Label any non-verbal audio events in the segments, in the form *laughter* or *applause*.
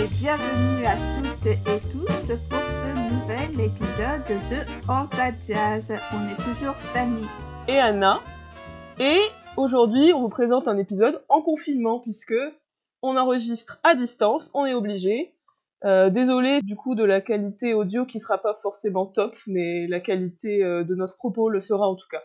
et bienvenue à toutes et tous pour ce nouvel épisode de Orta Jazz. On est toujours Fanny et Anna. Et aujourd'hui, on vous présente un épisode en confinement puisque on enregistre à distance, on est obligé. Euh, désolé du coup de la qualité audio qui sera pas forcément top, mais la qualité euh, de notre propos le sera en tout cas.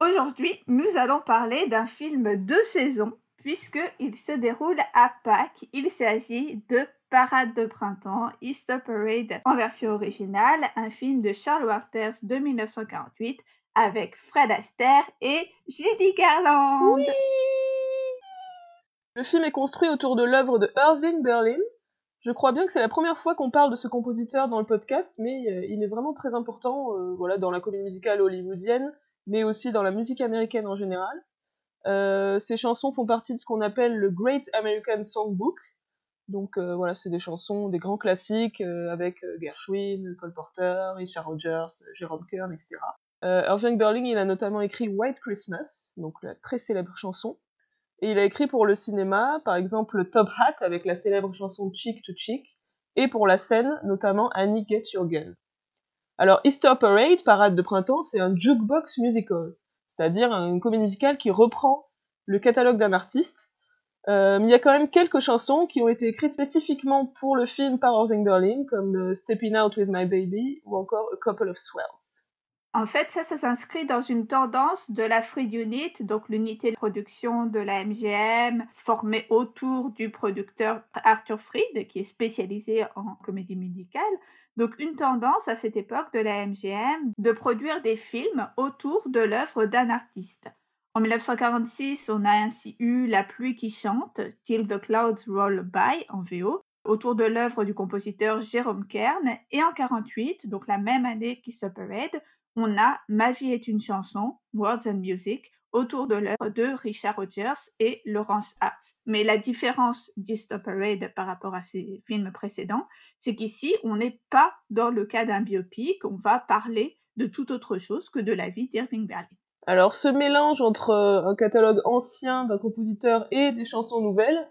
Aujourd'hui, nous allons parler d'un film de saison puisqu'il se déroule à Pâques. Il s'agit de Parade de printemps, Easter Parade en version originale, un film de Charles Waters de 1948 avec Fred Astaire et Judy Garland. le film est construit autour de l'œuvre de Irving Berlin. Je crois bien que c'est la première fois qu'on parle de ce compositeur dans le podcast, mais euh, il est vraiment très important euh, voilà, dans la comédie musicale hollywoodienne, mais aussi dans la musique américaine en général. Euh, ces chansons font partie de ce qu'on appelle le Great American Songbook. Donc euh, voilà, c'est des chansons, des grands classiques euh, avec Gershwin, Cole Porter, Richard Rogers, Jerome Kern, etc. Irving Berlin, il a notamment écrit White Christmas, donc la très célèbre chanson. Et il a écrit pour le cinéma, par exemple Top Hat avec la célèbre chanson Cheek to Cheek, et pour la scène, notamment Annie Get Your Gun. Alors Easter Parade, parade de printemps, c'est un jukebox musical c'est-à-dire une comédie musicale qui reprend le catalogue d'un artiste. Euh, il y a quand même quelques chansons qui ont été écrites spécifiquement pour le film par Irving Berlin, comme euh, Stepping Out with My Baby ou encore A Couple of Swells. En fait, ça, ça s'inscrit dans une tendance de la Free Unit, donc l'unité de production de la MGM, formée autour du producteur Arthur Fried, qui est spécialisé en comédie musicale. Donc une tendance à cette époque de la MGM de produire des films autour de l'œuvre d'un artiste. En 1946, on a ainsi eu La pluie qui chante, Till the Clouds Roll By en VO, autour de l'œuvre du compositeur Jérôme Kern, et en 1948, donc la même année qu'Easter Parade, on a Ma vie est une chanson, Words and Music, autour de l'œuvre de Richard Rogers et Laurence Hart. Mais la différence d'Easter Parade par rapport à ses films précédents, c'est qu'ici, on n'est pas dans le cas d'un biopic, on va parler de toute autre chose que de la vie d'Irving Berlin. Alors ce mélange entre euh, un catalogue ancien d'un compositeur et des chansons nouvelles,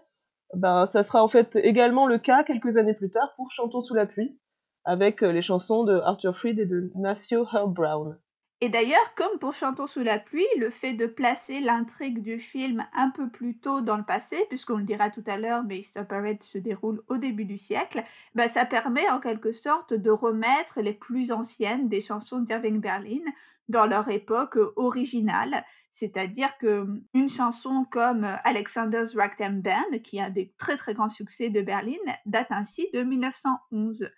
ben, ça sera en fait également le cas quelques années plus tard pour Chantons sous la pluie, avec euh, les chansons de Arthur Freed et de Matthew Herb Brown. Et d'ailleurs, comme pour Chantons sous la pluie, le fait de placer l'intrigue du film un peu plus tôt dans le passé, puisqu'on le dira tout à l'heure, mais Easter Parade se déroule au début du siècle, bah, ça permet en quelque sorte de remettre les plus anciennes des chansons d'Irving Berlin dans leur époque originale. C'est-à-dire que une chanson comme Alexander's Ragtime Band, qui est un des très très grands succès de Berlin, date ainsi de 1911.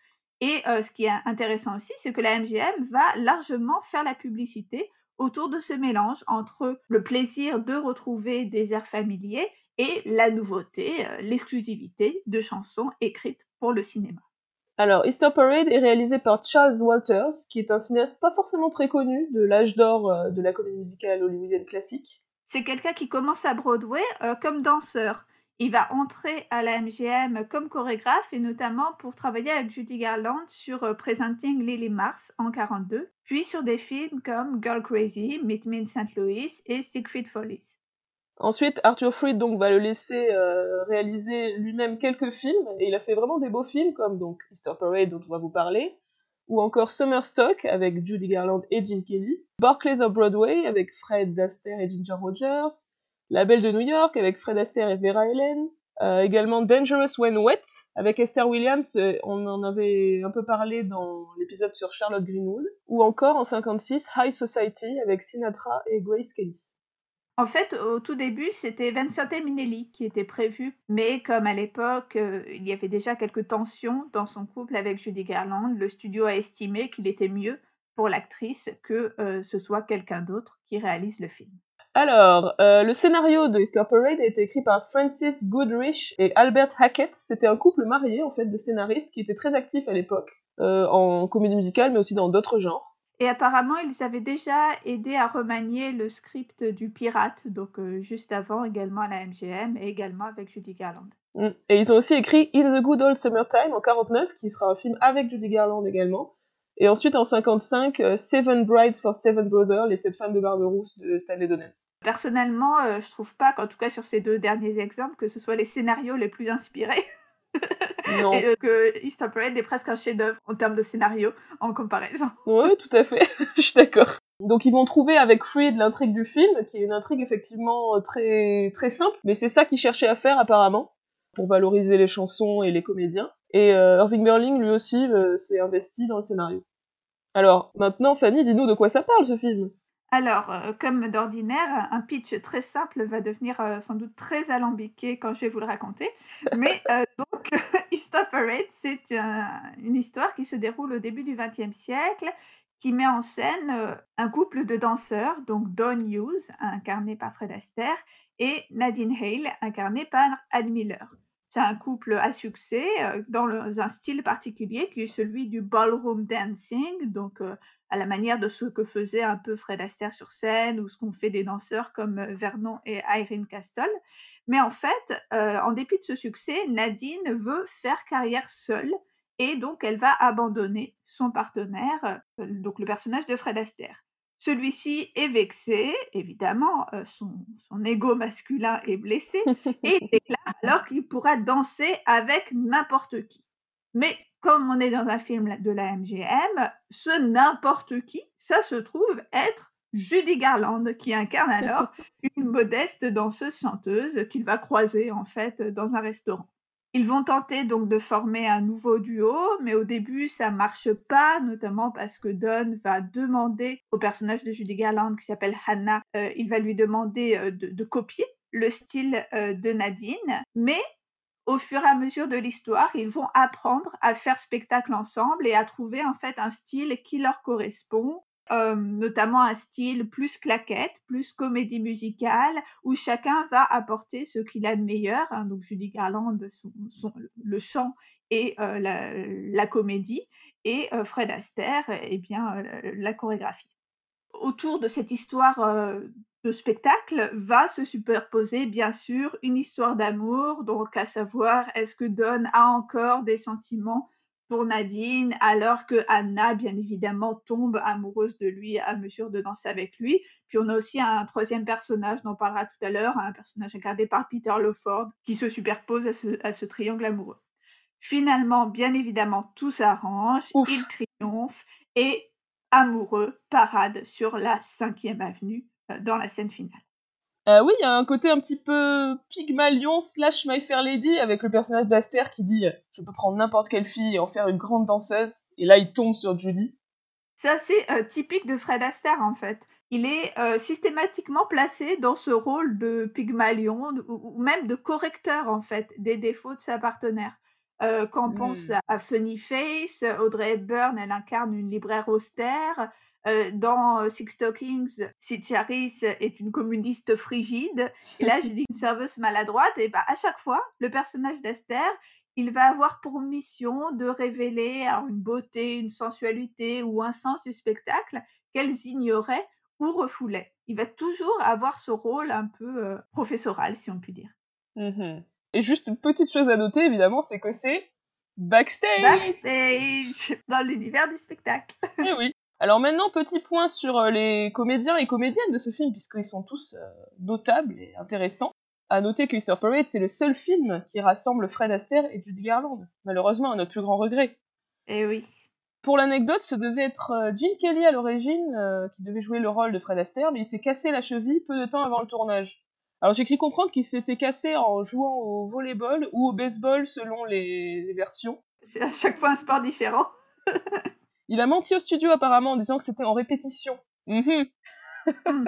Et ce qui est intéressant aussi, c'est que la MGM va largement faire la publicité autour de ce mélange entre le plaisir de retrouver des airs familiers et la nouveauté, l'exclusivité de chansons écrites pour le cinéma. Alors, Easter Parade est réalisé par Charles Walters, qui est un cinéaste pas forcément très connu de l'âge d'or de la comédie musicale hollywoodienne classique. C'est quelqu'un qui commence à Broadway comme danseur. Il va entrer à la MGM comme chorégraphe et notamment pour travailler avec Judy Garland sur euh, Presenting Lily Mars en 42, puis sur des films comme Girl Crazy, Meet Me in St. Louis et Siegfried Follies. Ensuite, Arthur Freed donc va le laisser euh, réaliser lui-même quelques films et il a fait vraiment des beaux films comme donc Parade dont on va vous parler, ou encore Summer Stock avec Judy Garland et Jim Kelly, Barclays of Broadway avec Fred Astaire et Ginger Rogers, la Belle de New York avec Fred Astaire et Vera Ellen. Euh, également Dangerous When Wet avec Esther Williams, euh, on en avait un peu parlé dans l'épisode sur Charlotte Greenwood, ou encore en 56 High Society avec Sinatra et Grace Kelly. En fait, au tout début, c'était Vincent Minnelli qui était prévu, mais comme à l'époque, euh, il y avait déjà quelques tensions dans son couple avec Judy Garland, le studio a estimé qu'il était mieux pour l'actrice que ce soit quelqu'un d'autre qui réalise le film. Alors, euh, le scénario de Easter Parade a été écrit par Francis Goodrich et Albert Hackett. C'était un couple marié, en fait, de scénaristes qui étaient très actifs à l'époque, euh, en comédie musicale, mais aussi dans d'autres genres. Et apparemment, ils avaient déjà aidé à remanier le script du Pirate, donc euh, juste avant également à la MGM et également avec Judy Garland. Mm. Et ils ont aussi écrit In the Good Old Summertime en 49, qui sera un film avec Judy Garland également. Et ensuite en 55, Seven Brides for Seven Brothers, les sept femmes de Barberousse de Stanley Donen. Personnellement, euh, je trouve pas qu'en tout cas sur ces deux derniers exemples, que ce soit les scénarios les plus inspirés. *laughs* Non. et euh, que East Parade est presque un chef-d'œuvre en termes de scénario en comparaison. *laughs* Oui, tout à fait. *laughs* Je suis d'accord. Donc ils vont trouver avec Freed l'intrigue du film, qui est une intrigue effectivement très très simple, mais c'est ça qu'ils cherchaient à faire apparemment pour valoriser les chansons et les comédiens. Et euh, Irving Berling lui aussi euh, s'est investi dans le scénario. Alors maintenant, Fanny, dis-nous de quoi ça parle ce film? Alors, euh, comme d'ordinaire, un pitch très simple va devenir euh, sans doute très alambiqué quand je vais vous le raconter. Mais euh, *laughs* donc, *laughs* East Parade, c'est un- une histoire qui se déroule au début du XXe siècle, qui met en scène euh, un couple de danseurs, donc Don Hughes, incarné par Fred Astaire, et Nadine Hale, incarnée par Anne Miller. C'est un couple à succès euh, dans un style particulier qui est celui du ballroom dancing, donc euh, à la manière de ce que faisait un peu Fred Astaire sur scène ou ce qu'ont fait des danseurs comme euh, Vernon et Irene Castle. Mais en fait, en dépit de ce succès, Nadine veut faire carrière seule et donc elle va abandonner son partenaire, donc le personnage de Fred Astaire. Celui-ci est vexé, évidemment, euh, son, son ego masculin est blessé, *laughs* et il déclare alors qu'il pourra danser avec n'importe qui. Mais comme on est dans un film de la MGM, ce n'importe qui, ça se trouve être Judy Garland, qui incarne alors *laughs* une modeste danseuse chanteuse qu'il va croiser en fait dans un restaurant. Ils vont tenter donc de former un nouveau duo, mais au début ça marche pas, notamment parce que Don va demander au personnage de Judy Garland qui s'appelle Hannah, euh, il va lui demander euh, de, copier le style euh, de Nadine, mais au fur et à mesure de l'histoire, ils vont apprendre à faire spectacle ensemble et à trouver en fait un style qui leur correspond, euh, notamment un style plus claquette, plus comédie musicale, où chacun va apporter ce qu'il a de meilleur. hein. donc Judy Garland, son, le chant et euh, la, comédie, et euh, Fred Astaire, eh bien la chorégraphie. Autour de cette histoire de spectacle va se superposer bien sûr une histoire d'amour, donc à savoir est-ce que Don a encore des sentiments pour Nadine alors que Anna bien évidemment tombe amoureuse de lui à mesure de danser avec lui. Puis on a aussi un troisième personnage dont on parlera tout à l'heure, un personnage incarné par Peter Lawford qui se superpose à ce, à ce triangle amoureux. Finalement, bien évidemment, tout s'arrange, il triomphe et amoureux parade sur la cinquième avenue euh, dans la scène finale. Euh, oui, il y a un côté un petit peu Pygmalion slash My Fair Lady avec le personnage d'Aster qui dit « Je peux prendre n'importe quelle fille et en faire une grande danseuse », et là il tombe sur Judy. C'est euh, typique de Fred Astaire en fait. Il est euh, systématiquement placé dans ce rôle de Pygmalion ou même de correcteur en fait des défauts de sa partenaire. Euh, quand on Mm. pense à, à Funny Face, Audrey Hepburn, elle incarne une libraire austère. Euh, dans Six Stockings, Sid Charis est une communiste frigide. Et là, je *laughs* dis une serveuse maladroite. Et bah, à chaque fois, le personnage d'Esther, il va avoir pour mission de révéler alors, une beauté, une sensualité ou un sens du spectacle qu'elles ignoraient ou refoulaient. Il va toujours avoir ce rôle un peu euh, professoral, si on peut dire. Mhm. Et juste une petite chose à noter, évidemment, c'est que c'est backstage Backstage dans l'univers du spectacle. *laughs* Eh oui. Alors maintenant, petit point sur euh, les comédiens et comédiennes de ce film, puisqu'ils sont tous euh, notables et intéressants. À noter que Easter Parade, c'est le seul film qui rassemble Fred Astaire et Judy Garland. Malheureusement, à notre plus grand regret. Eh oui. Pour l'anecdote, ce devait être euh, Gene Kelly à l'origine, euh, qui devait jouer le rôle de Fred Astaire, mais il s'est cassé la cheville peu de temps avant le tournage. Alors j'ai cru comprendre qu'il s'était cassé en jouant au volleyball ou au baseball selon les, les versions. C'est à chaque fois un sport différent. *laughs* Il a menti au studio apparemment en disant que c'était en répétition. Mhm. *laughs*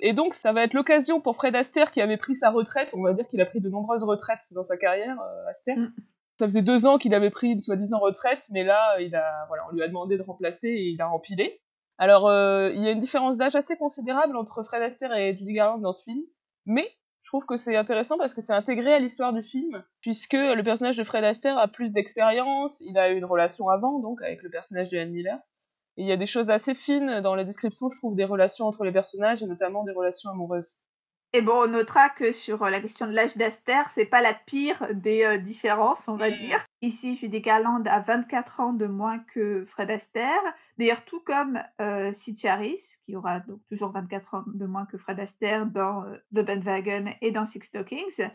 Et donc ça va être l'occasion pour Fred Astaire qui avait pris sa retraite, on va dire qu'il a pris de nombreuses retraites dans sa carrière, euh, Astaire. Mm. Ça faisait deux ans qu'il avait pris une soi-disant retraite, mais là, il a, voilà, on lui a demandé de remplacer et il a rempilé. Alors, euh, il y a une différence d'âge assez considérable entre Fred Astaire et Judy Garland dans ce film, mais je trouve que c'est intéressant parce que c'est intégré à l'histoire du film, puisque le personnage de Fred Astaire a plus d'expérience, il a eu une relation avant, donc, avec le personnage de Anne Miller. Et il y a des choses assez fines dans la description, je trouve, des relations entre les personnages, et notamment des relations amoureuses. Et bon, on notera que sur euh, la question de l'âge d'Aster, c'est pas la pire des euh, différences, on va Mm. dire. Ici, Judy Garland a 24 ans de moins que Fred Astaire. D'ailleurs, tout comme euh, Sid Charis, qui aura donc toujours 24 ans de moins que Fred Astaire dans euh, The Bandwagon et dans Six Stockings.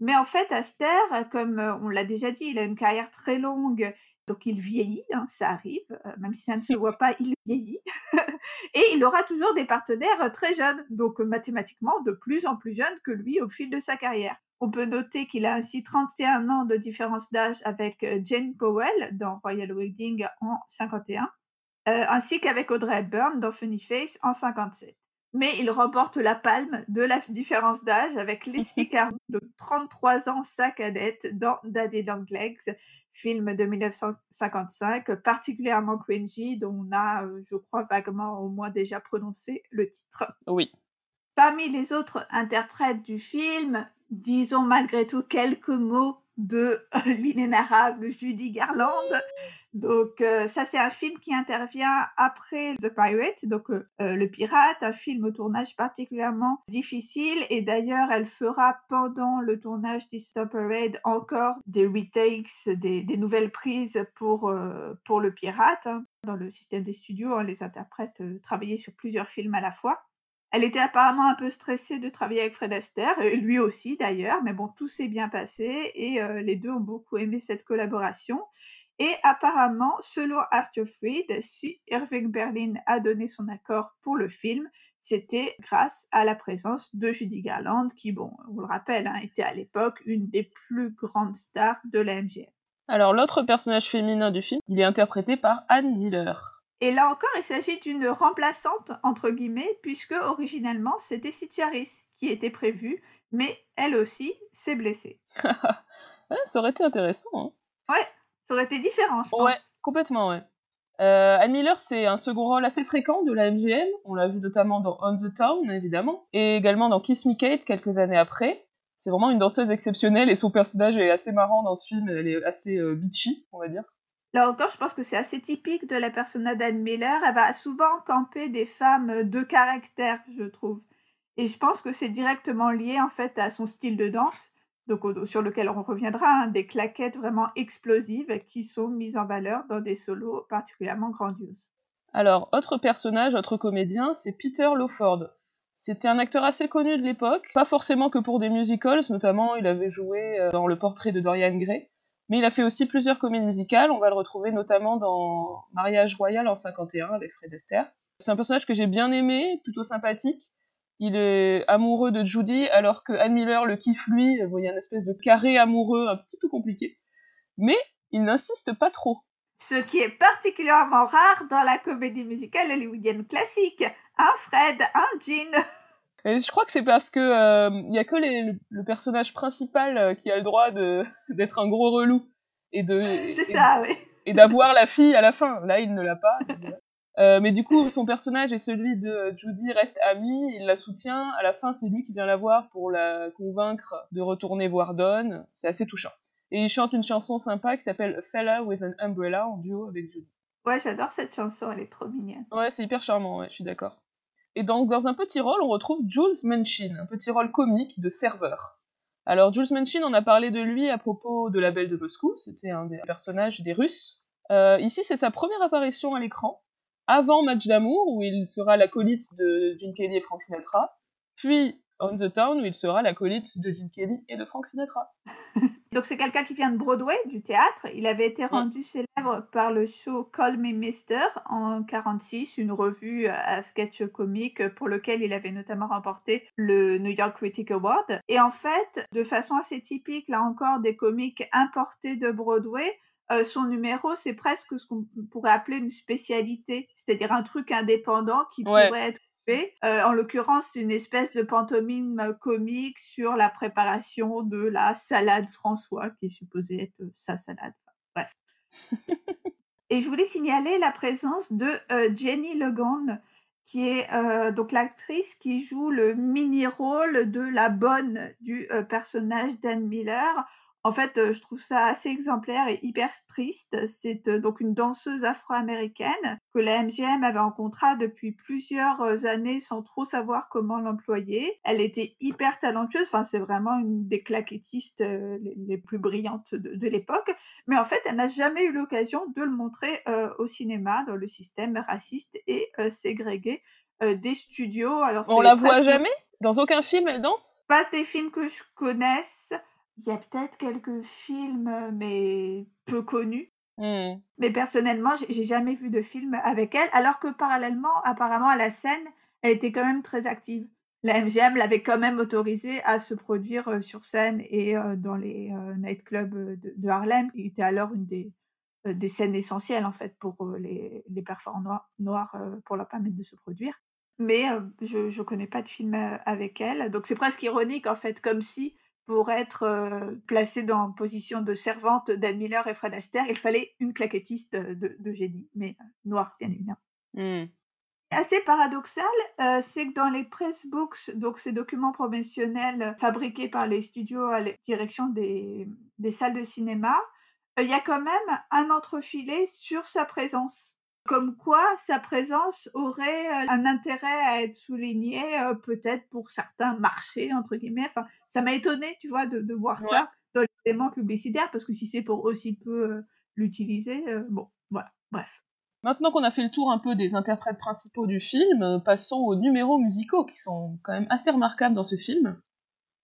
Mais en fait, Aster, comme on l'a déjà dit, il a une carrière très longue, donc il vieillit, hein, ça arrive, même si ça ne se voit pas, il vieillit. *laughs* et il aura toujours des partenaires très jeunes, donc mathématiquement de plus en plus jeunes que lui au fil de sa carrière. On peut noter qu'il a ainsi 31 ans de différence d'âge avec Jane Powell dans Royal Wedding en 51, ainsi qu'avec Audrey Hepburn dans Funny Face en 57 mais il remporte la palme de la différence d'âge avec Leslie *laughs* Caron de 33 ans, sa cadette, dans Daddy Long Legs, film de 1955, particulièrement cringy, dont on a, euh, je crois, vaguement au moins déjà prononcé le titre. Oui. Parmi les autres interprètes du film, disons malgré tout quelques mots de *laughs* l'inénarrable Judy Garland. Donc euh, ça c'est un film qui intervient après The Pirate, donc euh, euh, le pirate, un film au tournage particulièrement difficile et d'ailleurs elle fera pendant le tournage d'Easter Parade encore des retakes, des, nouvelles prises pour pour le pirate. Hein. Dans le système des studios, hein, les interprètes travaillaient sur plusieurs films à la fois. Elle était apparemment un peu stressée de travailler avec Fred Astaire, lui aussi d'ailleurs, mais bon, tout s'est bien passé et euh, les deux ont beaucoup aimé cette collaboration. Et apparemment, selon Arthur Freed, si Irving Berlin a donné son accord pour le film, c'était grâce à la présence de Judy Garland, qui, bon, on le rappelle, hein, était à l'époque une des plus grandes stars de la MGM. Alors l'autre personnage féminin du film, il est interprété par Anne Miller. Et là encore, il s'agit d'une remplaçante, entre guillemets, puisque originellement, c'était Sid qui était prévue, mais elle aussi s'est blessée. *laughs* ça aurait été intéressant. Hein. Ouais, ça aurait été différent, je pense. Ouais, complètement, ouais. Euh, Anne Miller, c'est un second rôle assez fréquent de la MGM. On l'a vu notamment dans On the Town, évidemment, et également dans Kiss Me Kate quelques années après. C'est vraiment une danseuse exceptionnelle et son personnage est assez marrant dans ce film. Elle est assez euh, bitchy, on va dire. Là encore, je pense que c'est assez typique de la persona d'Anne Miller. Elle va souvent camper des femmes de caractère, je trouve. Et je pense que c'est directement lié en fait à son style de danse, donc sur lequel on reviendra, hein, des claquettes vraiment explosives qui sont mises en valeur dans des solos particulièrement grandioses. Alors, autre personnage, autre comédien, c'est Peter Lawford. C'était un acteur assez connu de l'époque, pas forcément que pour des musicals, notamment il avait joué euh, dans Le Portrait de Dorian Gray. Mais il a fait aussi plusieurs comédies musicales. On va le retrouver notamment dans Mariage Royal en 51 avec Fred Astaire. C'est un personnage que j'ai bien aimé, plutôt sympathique. Il est amoureux de Judy alors que Anne Miller le kiffe lui. Vous voyez un espèce de carré amoureux un petit peu compliqué. Mais il n'insiste pas trop. Ce qui est particulièrement rare dans la comédie musicale hollywoodienne classique. Un Fred, un Jean. *laughs* Et je crois que c'est parce que il euh, y a que le, personnage principal euh, qui a le droit de *laughs* d'être un gros relou et de *laughs* c'est ça, oui. et d'avoir la fille à la fin. Là, il ne l'a pas. Euh, mais du coup, son personnage et celui de Judy restent amis, il la soutient. À la fin, c'est lui qui vient la voir pour la convaincre de retourner voir Dawn. C'est assez touchant. Et il chante une chanson sympa qui s'appelle Fella with an Umbrella en duo avec Judy. Ouais, j'adore cette chanson, elle est trop mignonne. Ouais, c'est hyper charmant, ouais, je suis d'accord. Et donc, dans un petit rôle, on retrouve Jules Manchin, un petit rôle comique de serveur. Alors, Jules Manchin, on a parlé de lui à propos de La Belle de Moscou, c'était un des personnages des Russes. Euh, ici, c'est sa première apparition à l'écran, avant Match d'amour, où il sera l'acolyte de Gene Kelly et Frank Sinatra, puis On the Town, où il sera l'acolyte de Gene Kelly et de Frank Sinatra. *laughs* Donc c'est quelqu'un qui vient de Broadway, du théâtre. Il avait été rendu célèbre par le show Call Me Mister en 46, une revue à sketch comique pour lequel il avait notamment remporté le New York Critic Award. Et en fait, de façon assez typique, là encore, des comiques importés de Broadway, euh, son numéro, c'est presque ce qu'on pourrait appeler une spécialité, c'est-à-dire un truc indépendant qui pourrait être euh, en l'occurrence, c'est une espèce de pantomime euh, comique sur la préparation de la salade François, qui est supposée être euh, sa salade. Bref. *laughs* Et je voulais signaler la présence de Jenny Legon, qui est donc l'actrice qui joue le mini-rôle de la bonne du personnage d'Anne Miller en fait, je trouve ça assez exemplaire et hyper triste. C'est donc une danseuse afro-américaine que la MGM avait en contrat depuis plusieurs années sans trop savoir comment l'employer. Elle était hyper talentueuse. Enfin, c'est vraiment une des claquettistes les, plus brillantes de, l'époque. Mais en fait, elle n'a jamais eu l'occasion de le montrer au cinéma dans le système raciste et ségrégué des studios. Alors, On la voit jamais? Dans aucun film, elle danse? Pas des films que je connaisse. Il y a peut-être quelques films, mais peu connus. Mmh. Mais personnellement, j'ai jamais vu de film avec elle, alors que parallèlement, apparemment, à la scène, elle était quand même très active. La MGM l'avait quand même autorisée à se produire, heu, sur scène et heu, dans les, night-clubs, de Harlem, qui était alors une des, des scènes essentielles, en fait, pour, les les performeurs noirs pour leur permettre de se produire. Mais je je connais pas de film, avec elle, donc c'est presque ironique, en fait, comme si pour être, heu, placée dans position de servante d'Ann Miller et Fred Astaire, il fallait une claquettiste, de de génie, mais noire, bien évidemment. Mmh. Assez paradoxal, c'est que dans les press books, donc ces documents promotionnels fabriqués par les studios à la direction des des salles de cinéma, il y a quand même un entrefilé sur sa présence. Comme quoi sa présence aurait, heu, un intérêt à être souligné, heu, peut-être pour certains «marchés» entre guillemets. Enfin, ça m'a étonnée, tu vois, de de voir Ouais. ça dans les éléments publicitaires parce que si c'est pour aussi peu, heu, l'utiliser, bon, voilà, bref. Maintenant qu'on a fait le tour un peu des interprètes principaux du film, euh, passons aux numéros musicaux qui sont quand même assez remarquables dans ce film.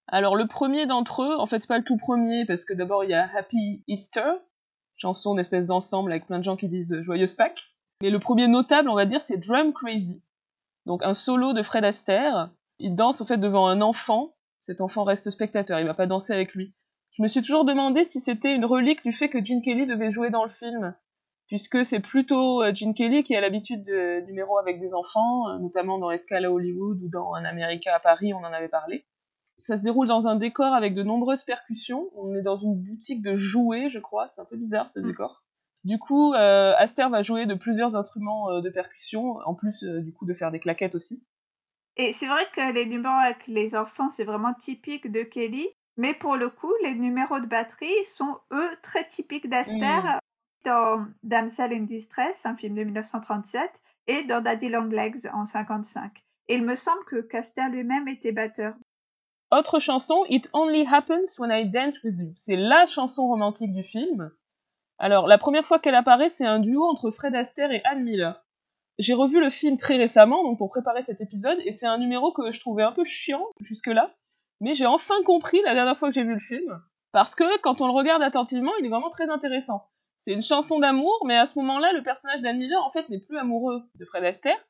Alors le premier d'entre eux, en fait c'est pas le tout premier parce que d'abord il y a Happy Easter, chanson d'espèce d'ensemble avec plein de gens qui disent euh, Joyeuse Pâques. Mais le premier notable, on va dire, c'est Drum Crazy. Donc un solo de Fred Astaire. Il danse en fait devant un enfant. Cet enfant reste spectateur, il va pas danser avec lui. Je me suis toujours demandé si c'était une relique du fait que Gene Kelly devait jouer dans le film puisque c'est plutôt euh, Gene Kelly qui a l'habitude de numéros avec des enfants, euh, notamment dans Escale à Hollywood ou dans Un Américain à Paris, on en avait parlé. Ça se déroule dans un décor avec de nombreuses percussions. On est dans une boutique de jouets, je crois. C'est un peu bizarre ce Mm. décor. Du coup, euh, Aster va jouer de plusieurs instruments euh, de percussion, en plus euh, du coup de faire des claquettes aussi. Et c'est vrai que les numéros avec les enfants, c'est vraiment typique de Kelly. Mais pour le coup, les numéros de batterie sont, eux, très typiques d'Aster dans Damsel in Distress, un film de 1937, et dans Daddy Long Legs en 55. Et il me semble que Caster lui-même était batteur. Autre chanson, It Only Happens When I Dance With You. C'est la chanson romantique du film. Alors, la première fois qu'elle apparaît, c'est un duo entre Fred Astaire et Anne Miller. J'ai revu le film très récemment, donc pour préparer cet épisode, et c'est un numéro que je trouvais un peu chiant jusque-là, mais j'ai enfin compris la dernière fois que j'ai vu le film, parce que quand on le regarde attentivement, il est vraiment très intéressant. C'est une chanson d'amour, mais à ce moment-là, le personnage d'Anne Miller, en fait, n'est plus amoureux de Fred Astaire.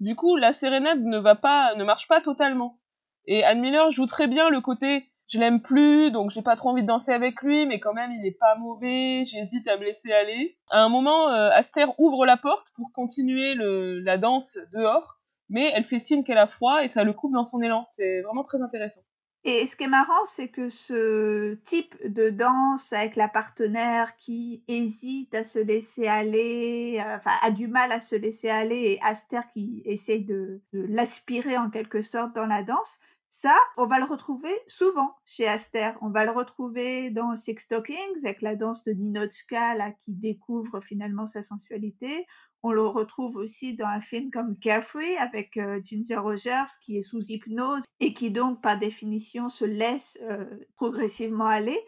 Du coup, la sérénade ne va pas, ne marche pas totalement. Et Anne Miller joue très bien le côté je l'aime plus, donc j'ai pas trop envie de danser avec lui, mais quand même il est pas mauvais, j'hésite à me laisser aller. À un moment, euh, Aster ouvre la porte pour continuer la danse dehors, mais elle fait signe qu'elle a froid et ça le coupe dans son élan. C'est vraiment très intéressant. Et ce qui est marrant, c'est que ce type de danse avec la partenaire qui hésite à se laisser aller, euh, enfin a du mal à se laisser aller, et Aster qui essaye de l'aspirer en quelque sorte dans la danse, ça, on va le retrouver souvent chez Aster. On va le retrouver dans Six Stockings avec la danse de Ninochka là, qui découvre finalement sa sensualité. On le retrouve aussi dans un film comme Carefree avec euh, Ginger Rogers qui est sous hypnose et qui donc par définition se laisse euh, progressivement aller.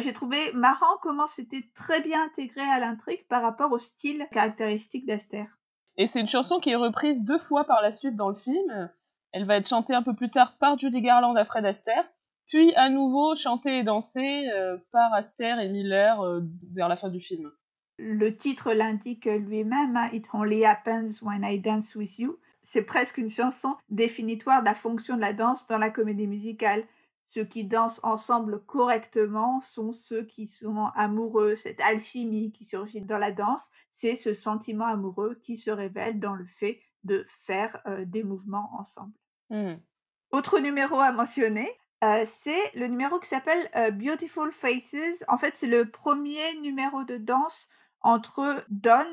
J'ai trouvé marrant comment c'était très bien intégré à l'intrigue par rapport au style caractéristique d'Aster. Et c'est une chanson qui est reprise deux fois par la suite dans le film. Elle va être chantée un peu plus tard par Judy Garland à Fred Astaire, puis à nouveau chantée et dansée euh, par Astaire et Miller euh, vers la fin du film. Le titre l'indique lui-même, hein, It Only Happens When I Dance With You. C'est presque une chanson définitoire de la fonction de la danse dans la comédie musicale. Ceux qui dansent ensemble correctement sont ceux qui sont amoureux. Cette alchimie qui surgit dans la danse, c'est ce sentiment amoureux qui se révèle dans le fait de faire euh, des mouvements ensemble. Mm. Autre numéro à mentionner, euh, c'est le numéro qui s'appelle euh, Beautiful Faces. En fait, c'est le premier numéro de danse entre Don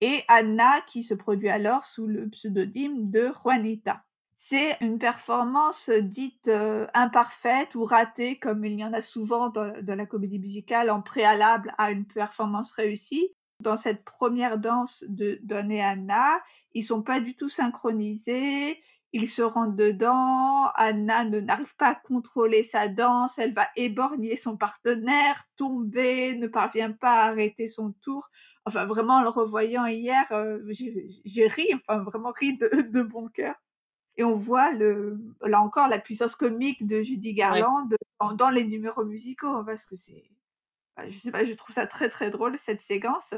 et Anna qui se produit alors sous le pseudonyme de Juanita. C'est une performance dite euh, imparfaite ou ratée, comme il y en a souvent dans, dans la comédie musicale en préalable à une performance réussie. Dans cette première danse de Don et Anna, ils sont pas du tout synchronisés, ils se rentrent dedans, Anna ne n'arrive pas à contrôler sa danse, elle va éborgner son partenaire, tomber, ne parvient pas à arrêter son tour. Enfin, vraiment, en le revoyant hier, euh, j'ai ri, enfin, vraiment ri de, *laughs* de bon cœur. et on voit le, là encore la puissance comique de Judy Garland dans, dans, les numéros musicaux hein, parce que c'est, je sais pas, je trouve ça très très drôle cette séquence.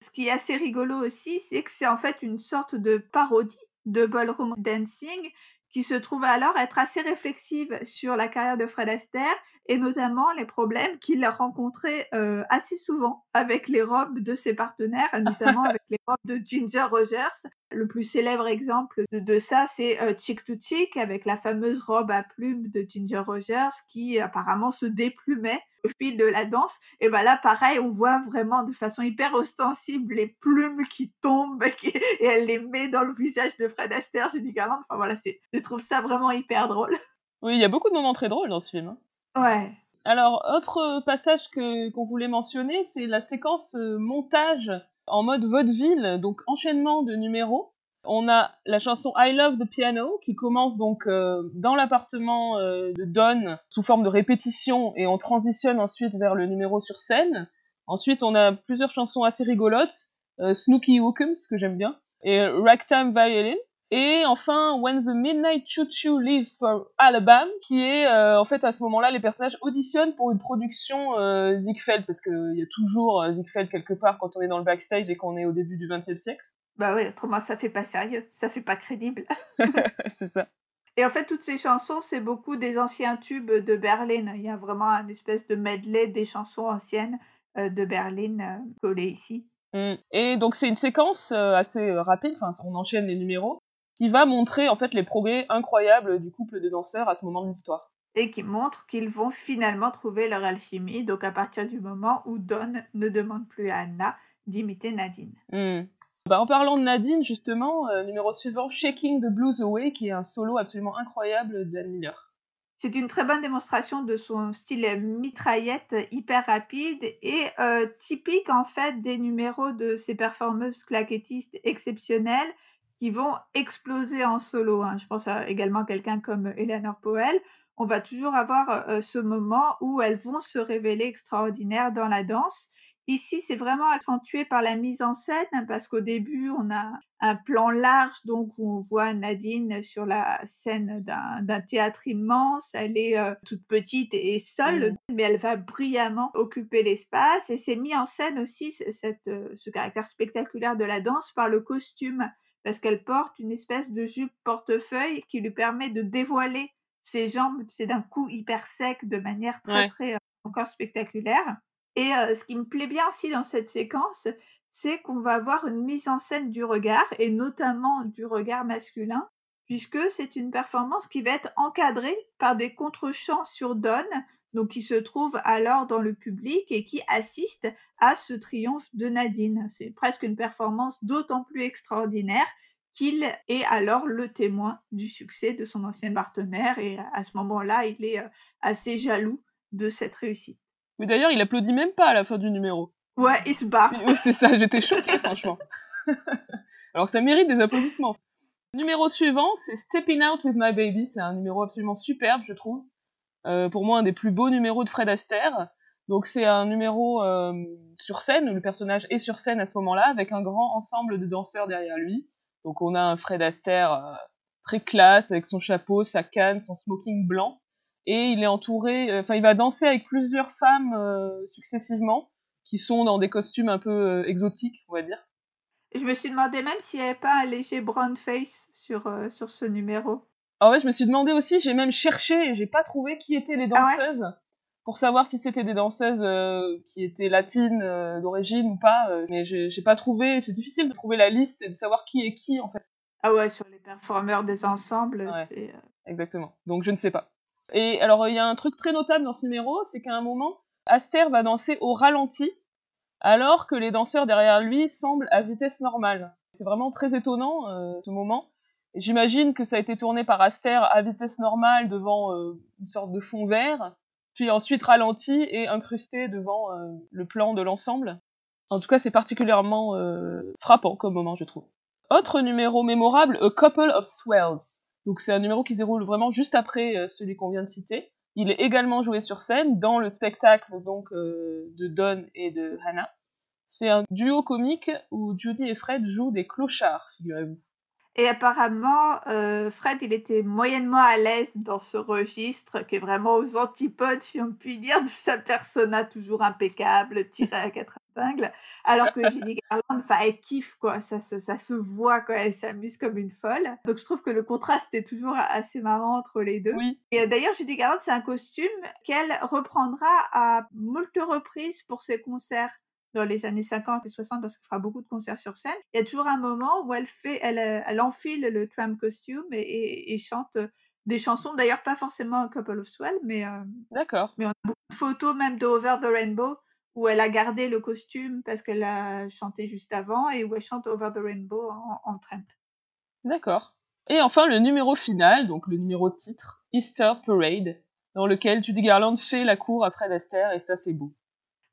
Ce qui est assez rigolo aussi, c'est que c'est en fait une sorte de parodie de ballroom dancing qui se trouve alors être assez réflexive sur la carrière de Fred Astaire et notamment les problèmes qu'il a rencontrés euh, assez souvent avec les robes de ses partenaires, notamment *laughs* avec les robes de Ginger Rogers. Le plus célèbre exemple de, ça, c'est euh, Chick to Chick avec la fameuse robe à plumes de Ginger Rogers qui apparemment se déplumait au fil de la danse. Et ben là, pareil, on voit vraiment de façon hyper ostensible les plumes qui tombent *laughs* et elle les met dans le visage de Fred Astaire, Judy Garland. Enfin voilà, c'est, je trouve ça vraiment hyper drôle. *laughs* Oui, il y a beaucoup de moments très drôles dans ce film. Hein. Ouais. Alors, autre passage que, qu'on voulait mentionner, c'est la séquence euh, montage en mode vaudeville, donc enchaînement de numéros. On a la chanson I Love the Piano qui commence donc euh, dans l'appartement euh, de Don sous forme de répétition et on transitionne ensuite vers le numéro sur scène. Ensuite, on a plusieurs chansons assez rigolotes, euh, Snooky Hookums que j'aime bien et Ragtime Violin. Et enfin, When the Midnight Choo Choo Leaves for Alabama, qui est en fait à ce moment-là, les personnages auditionnent pour une production euh, Ziegfeld, parce qu'il y a toujours Ziegfeld quelque part quand on est dans le backstage et qu'on est au début du XXe siècle. Bah oui, autrement ça fait pas sérieux, ça fait pas crédible. *laughs* *laughs* c'est ça. Et en fait, toutes ces chansons, c'est beaucoup des anciens tubes de Berlin. Il y a vraiment un espèce de medley des chansons anciennes euh, de Berlin euh, collées ici. Mmh. Et donc c'est une séquence euh, assez rapide, enfin on enchaîne les numéros, qui va montrer en fait les progrès incroyables du couple de danseurs à ce moment de l'histoire. Et qui montre qu'ils vont finalement trouver leur alchimie, donc à partir du moment où Don ne demande plus à Anna d'imiter Nadine. Mmh. Bah, en parlant de Nadine, justement, euh, numéro suivant, Shaking the Blues Away, qui est un solo absolument incroyable d'Anne Miller. C'est une très bonne démonstration de son style mitraillette hyper rapide et euh, typique en fait des numéros de ces performeuses claquettistes exceptionnelles qui vont exploser en solo. Hein. Je pense à également à quelqu'un comme Eleanor Powell. On va toujours avoir euh, ce moment où elles vont se révéler extraordinaires dans la danse Ici, c'est vraiment accentué par la mise en scène hein, parce qu'au début, on a un plan large, donc où on voit Nadine sur la scène d'un théâtre immense. Elle est euh, toute petite et seule, mmh. mais elle va brillamment occuper l'espace. Et c'est mis en scène aussi cette, euh, ce caractère spectaculaire de la danse par le costume, parce qu'elle porte une espèce de jupe portefeuille qui lui permet de dévoiler ses jambes, c'est d'un coup hyper sec, de manière très très euh, encore spectaculaire. Et ce qui me plaît bien aussi dans cette séquence, c'est qu'on va avoir une mise en scène du regard, et notamment du regard masculin, puisque c'est une performance qui va être encadrée par des contre-champs sur Don, donc qui se trouve alors dans le public et qui assiste à ce triomphe de Nadine. C'est presque une performance d'autant plus extraordinaire qu'il est alors le témoin du succès de son ancien partenaire et à ce moment-là, il est assez jaloux de cette réussite. Mais d'ailleurs, il applaudit même pas à la fin du numéro. Ouais, il se barre. Oui, c'est ça, j'étais choquée, *laughs* franchement. Alors que ça mérite des applaudissements. Numéro suivant, c'est Stepping Out with My Baby. C'est un numéro absolument superbe, je trouve. Euh, pour moi, un des plus beaux numéros de Fred Astaire. Donc c'est un numéro euh, sur scène, le personnage est sur scène à ce moment-là, avec un grand ensemble de danseurs derrière lui. Donc on a un Fred Astaire euh, très classe, avec son chapeau, sa canne, son smoking blanc et il est entouré, enfin il va danser avec plusieurs femmes successivement qui sont dans des costumes un peu exotiques, on va dire. Je me suis demandé même s'il n'y avait pas un léger brown face sur, sur ce numéro. Ah ouais, je me suis demandé aussi, j'ai même cherché et j'ai pas trouvé qui étaient les ah danseuses pour savoir si c'était des danseuses qui étaient latines d'origine ou pas, mais j'ai pas trouvé, c'est difficile de trouver la liste et de savoir qui est qui en fait. Ah ouais, sur les performeurs des ensembles, c'est. Exactement. Donc je ne sais pas. Et alors, il y a un truc très notable dans ce numéro, c'est qu'à un moment, Aster va danser au ralenti, alors que les danseurs derrière lui semblent à vitesse normale. C'est vraiment très étonnant, euh, ce moment. J'imagine que ça a été tourné par Aster à vitesse normale devant euh, une sorte de fond vert, puis ensuite ralenti et incrusté devant euh, le plan de l'ensemble. En tout cas, c'est particulièrement frappant comme moment, je trouve. Autre numéro mémorable, A Couple of Swells. Donc c'est un numéro qui se déroule vraiment juste après euh, celui qu'on vient de citer. Il est également joué sur scène dans le spectacle donc euh, de Don et de Hannah. C'est un duo comique où Judy et Fred jouent des clochards, figurez-vous. Et apparemment, euh, Fred, il était moyennement à l'aise dans ce registre qui est vraiment aux antipodes, si on peut dire, de sa persona toujours impeccable, tirée à quatre épingles. Alors que Judy Garland, enfin, elle kiffe, quoi. Ça, ça, ça se voit, quoi. Elle s'amuse comme une folle. Donc, je trouve que le contraste est toujours assez marrant entre les deux. Oui. Et euh, d'ailleurs, Judy Garland, c'est un costume qu'elle reprendra à moult reprises pour ses concerts dans les années 50 et 60 parce qu'elle fera beaucoup de concerts sur scène. Il y a toujours un moment où elle fait, elle, euh, elle enfile le tram costume et, et, chante des chansons, d'ailleurs pas forcément un Couple of Swell, mais, euh, D'accord. mais on a beaucoup de photos même de Over the Rainbow où elle a gardé le costume parce qu'elle a chanté juste avant et où elle chante Over the Rainbow en, en tramp. D'accord. Et enfin le numéro final, donc le numéro titre, Easter Parade, dans lequel Judy Garland fait la cour à Fred Astaire et ça c'est beau.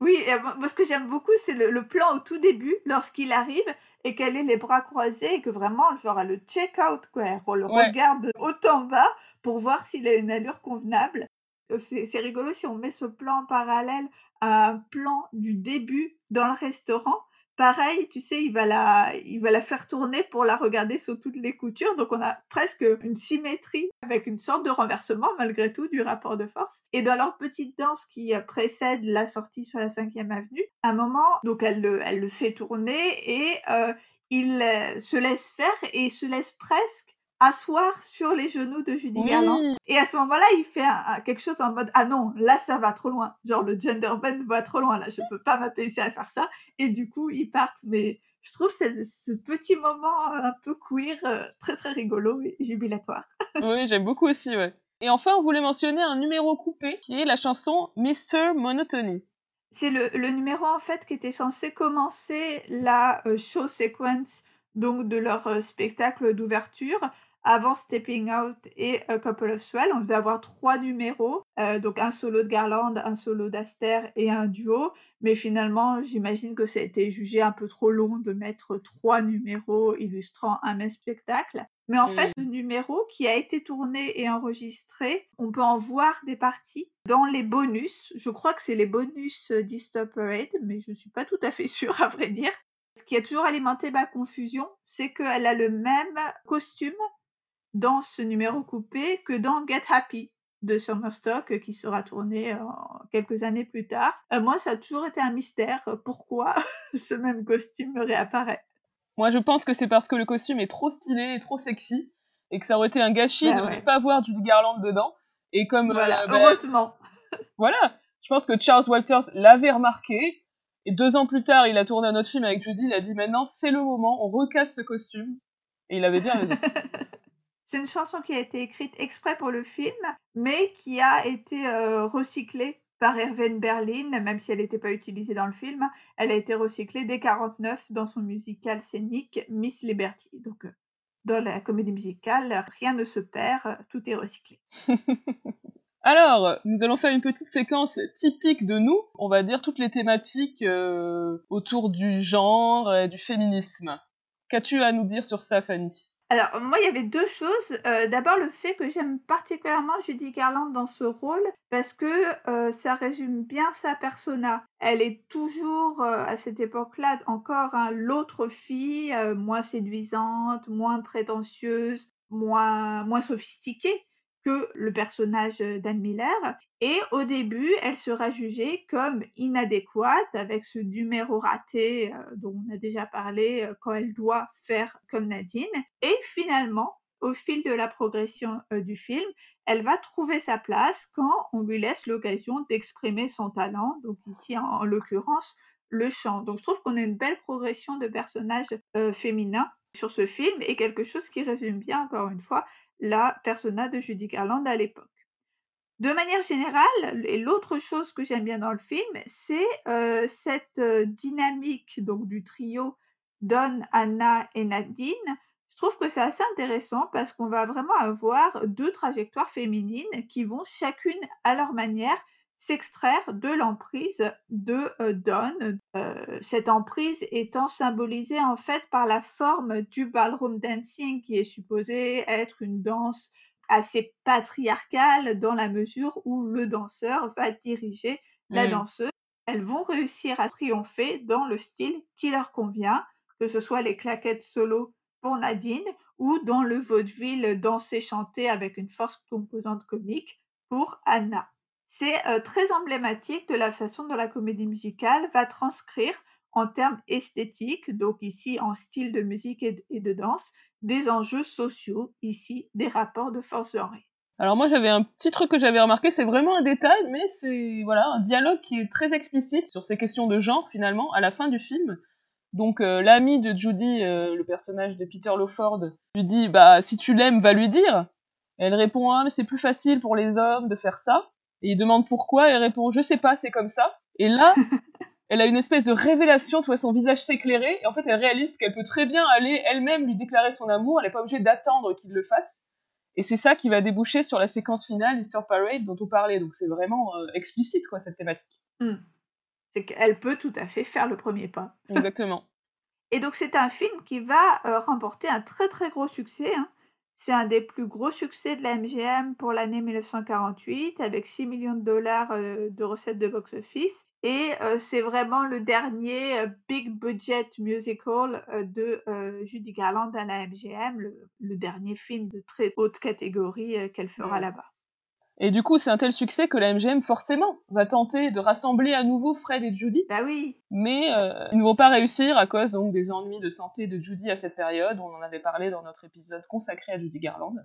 Oui, moi ce que j'aime beaucoup, c'est le, le, plan au tout début, lorsqu'il arrive et qu'elle ait les bras croisés et que vraiment, genre, elle le check-out, quoi. Elle le Ouais. regarde haut en bas pour voir s'il a une allure convenable. Euh, C'est c'est rigolo si on met ce plan en parallèle à un plan du début dans le restaurant. Pareil, tu sais, il va la, il va la faire tourner pour la regarder sous toutes les coutures. Donc, on a presque une symétrie avec une sorte de renversement, malgré tout, du rapport de force. Et dans leur petite danse qui précède la sortie sur la cinquième avenue, à un moment, donc elle le, elle le fait tourner et euh, il euh, se laisse faire et se laisse presque asseoir sur les genoux de Judy Garland. Oui, Et à ce moment-là, il fait un- un- quelque chose en mode ah non, là ça va trop loin. Genre le gender bend va trop loin là, je peux pas m'apaiser à faire ça. Et du coup, ils partent. Mais je trouve ce, ce petit moment un peu queer euh, très très rigolo et jubilatoire. *laughs* oui j'aime beaucoup aussi, ouais. Et enfin, on voulait mentionner un numéro coupé qui est la chanson Mr. Monotony. C'est le, le numéro en fait qui était censé commencer la euh, show sequence donc de leur euh, spectacle d'ouverture avant Stepping Out et A Couple of Swell. On devait avoir trois numéros, euh, donc un solo de Garland, un solo d'Aster et un duo. Mais finalement, j'imagine que ça a été jugé un peu trop long de mettre trois numéros illustrant un même spectacle. Mais en fait, le numéro qui a été tourné et enregistré, on peut en voir des parties dans les bonus. Je crois que c'est les bonus d'Easter Parade, mais je ne suis pas tout à fait *laughs* sûre à vrai dire. Ce qui a toujours alimenté ma confusion, c'est qu'elle a le même costume dans ce numéro coupé que dans Get Happy de Summerstock euh, qui sera tourné euh, quelques années plus tard. Euh, moi, ça a toujours été un mystère pourquoi *laughs* ce même costume réapparaît. Moi, je pense que c'est parce que le costume est trop stylé et trop sexy et que ça aurait été un gâchis Bah de ouais. ne pas voir Judy Garland dedans. Et comme euh, bah, heureusement. *laughs* voilà, je pense que Charles Walters l'avait remarqué. Et deux ans plus tard, il a tourné un autre film avec Judy. Il a dit maintenant, c'est le moment, on recasse ce costume. Et il avait bien raison. *laughs* C'est une chanson qui a été écrite exprès pour le film, mais qui a été euh, recyclée par Irving Berlin, même si elle n'était pas utilisée dans le film. Elle a été recyclée dès 49 dans son musical scénique Miss Liberty. Donc, euh, dans la comédie musicale, rien ne se perd, tout est recyclé. *laughs* Alors, nous allons faire une petite séquence typique de nous. On va dire toutes les thématiques euh, autour du genre, et du féminisme. Qu'as-tu à nous dire sur ça, Fanny? Alors, moi, il y avait deux choses. Euh, D'abord, le fait que j'aime particulièrement Judy Garland dans ce rôle, parce que euh, ça résume bien sa persona. Elle est toujours, euh, à cette époque-là, encore hein, l'autre fille, moins séduisante, moins prétentieuse, moins, moins sophistiquée que le personnage d'Anne Miller. Et au début, elle sera jugée comme inadéquate avec ce numéro raté euh, dont on a déjà parlé euh, quand elle doit faire comme Nadine. Et finalement, au fil de la progression euh, du film, elle va trouver sa place quand on lui laisse l'occasion d'exprimer son talent, donc ici en, en l'occurrence le chant. Donc je trouve qu'on a une belle progression de personnages euh, féminins sur ce film et quelque chose qui résume bien encore une fois la persona de Judy Garland à l'époque. De manière générale, et l'autre chose que j'aime bien dans le film, c'est euh, cette euh, dynamique donc du trio Don, Anna et Nadine. Je trouve que c'est assez intéressant parce qu'on va vraiment avoir deux trajectoires féminines qui vont chacune à leur manière s'extraire de l'emprise de euh, Don. Euh, cette emprise étant symbolisée en fait par la forme du ballroom dancing qui est supposée être une danse assez patriarcale dans la mesure où le danseur va diriger la Mm. danseuse. Elles vont réussir à triompher dans le style qui leur convient, que ce soit les claquettes solo pour Nadine ou dans le vaudeville dansé chanté avec une force composante comique pour Anna. C'est euh, très emblématique de la façon dont la comédie musicale va transcrire en termes esthétiques, donc ici en style de musique et de danse, des enjeux sociaux, ici des rapports de force genrée. Alors moi j'avais un petit truc que j'avais remarqué, c'est vraiment un détail, mais c'est voilà un dialogue qui est très explicite sur ces questions de genre finalement à la fin du film. Donc euh, l'ami de Judy, euh, le personnage de Peter Lawford, lui dit bah si tu l'aimes va lui dire. elle répond ah mais c'est plus facile pour les hommes de faire ça. Et il demande pourquoi, elle répond je sais pas c'est comme ça. Et là *laughs* elle a une espèce de révélation, tu vois son visage s'éclairer et en fait elle réalise qu'elle peut très bien aller elle-même lui déclarer son amour, elle n'est pas obligée d'attendre qu'il le fasse. Et c'est ça qui va déboucher sur la séquence finale, Easter Parade, dont on parlait. Donc c'est vraiment euh, explicite, quoi, cette thématique. Mmh. C'est qu'elle peut tout à fait faire le premier pas. Exactement. *laughs* Et donc c'est un film qui va euh, remporter un très très gros succès. Hein. C'est un des plus gros succès de la MGM pour l'année 1948 avec 6 millions de dollars euh, de recettes de box-office. Et euh, c'est vraiment le dernier euh, big budget musical de Judy Garland à la MGM, le, dernier film de très haute catégorie qu'elle fera là-bas. Et du coup, c'est un tel succès que la MGM, forcément, va tenter de rassembler à nouveau Fred et Judy. Bah oui. Mais euh, ils ne vont pas réussir à cause donc des ennuis de santé de Judy à cette période. On en avait parlé dans notre épisode consacré à Judy Garland.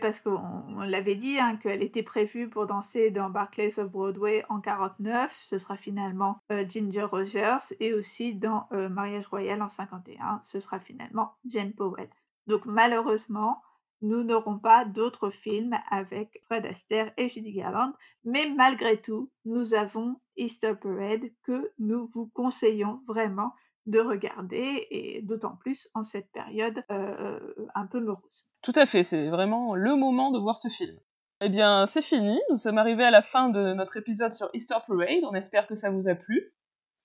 Parce qu'on l'avait dit, hein, qu'elle était prévue pour danser dans Barclays of Broadway en 49. Ce sera finalement euh, Ginger Rogers. Et aussi dans euh, Mariage Royal en 51. Ce sera finalement Jane Powell. Donc malheureusement, nous n'aurons pas d'autres films avec Fred Astaire et Judy Garland, mais malgré tout, nous avons Easter Parade que nous vous conseillons vraiment de regarder et d'autant plus en cette période euh, un peu morose. Tout à fait, c'est vraiment le moment de voir ce film. Eh bien, c'est fini, nous sommes arrivés à la fin de notre épisode sur Easter Parade, on espère que ça vous a plu.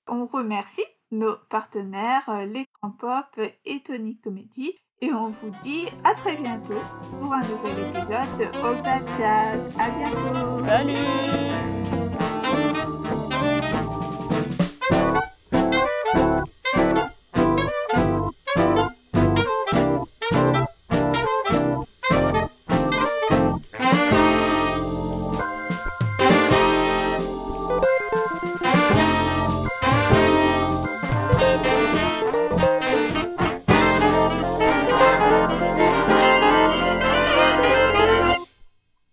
On remercie nos partenaires, euh, l'écran pop et Tony Comedy, et on vous dit à très bientôt pour un nouvel épisode de All Jazz. À bientôt. Salut